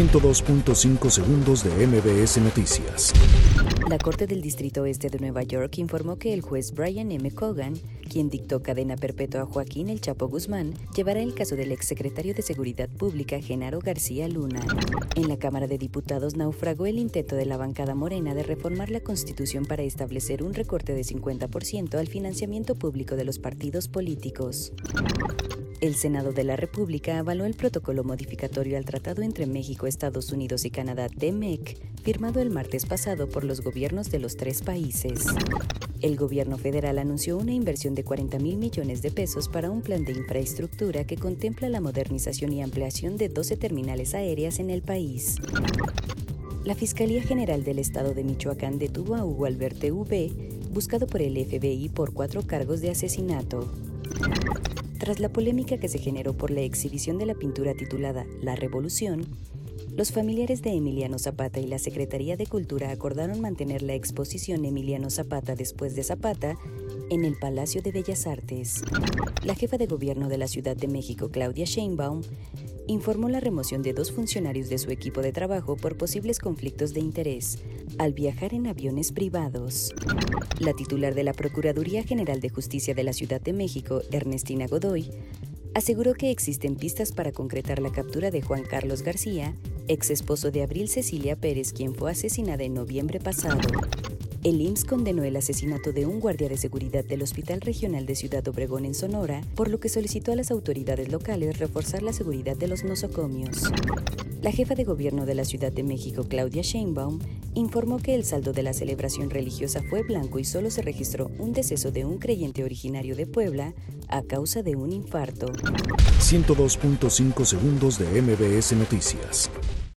102.5 segundos de MBS Noticias. La Corte del Distrito Oeste de Nueva York informó que el juez Brian M. Cogan, quien dictó cadena perpetua a Joaquín El Chapo Guzmán, llevará el caso del exsecretario de Seguridad Pública Genaro García Luna. En la Cámara de Diputados naufragó el intento de la bancada morena de reformar la Constitución para establecer un recorte de 50% al financiamiento público de los partidos políticos. El Senado de la República avaló el protocolo modificatorio al Tratado entre México, Estados Unidos y Canadá, TEMEC, firmado el martes pasado por los gobiernos de los tres países. El gobierno federal anunció una inversión de 40 mil millones de pesos para un plan de infraestructura que contempla la modernización y ampliación de 12 terminales aéreas en el país. La Fiscalía General del Estado de Michoacán detuvo a Hugo Alberto V, buscado por el FBI por cuatro cargos de asesinato. Tras la polémica que se generó por la exhibición de la pintura titulada La Revolución, los familiares de Emiliano Zapata y la Secretaría de Cultura acordaron mantener la exposición Emiliano Zapata después de Zapata en el Palacio de Bellas Artes. La jefa de gobierno de la Ciudad de México, Claudia Sheinbaum, informó la remoción de dos funcionarios de su equipo de trabajo por posibles conflictos de interés al viajar en aviones privados. La titular de la Procuraduría General de Justicia de la Ciudad de México, Ernestina Godoy, aseguró que existen pistas para concretar la captura de Juan Carlos García, ex esposo de Abril Cecilia Pérez, quien fue asesinada en noviembre pasado. El IMSS condenó el asesinato de un guardia de seguridad del Hospital Regional de Ciudad Obregón en Sonora, por lo que solicitó a las autoridades locales reforzar la seguridad de los nosocomios. La jefa de gobierno de la Ciudad de México, Claudia Sheinbaum, informó que el saldo de la celebración religiosa fue blanco y solo se registró un deceso de un creyente originario de Puebla a causa de un infarto. 102.5 segundos de MBS Noticias.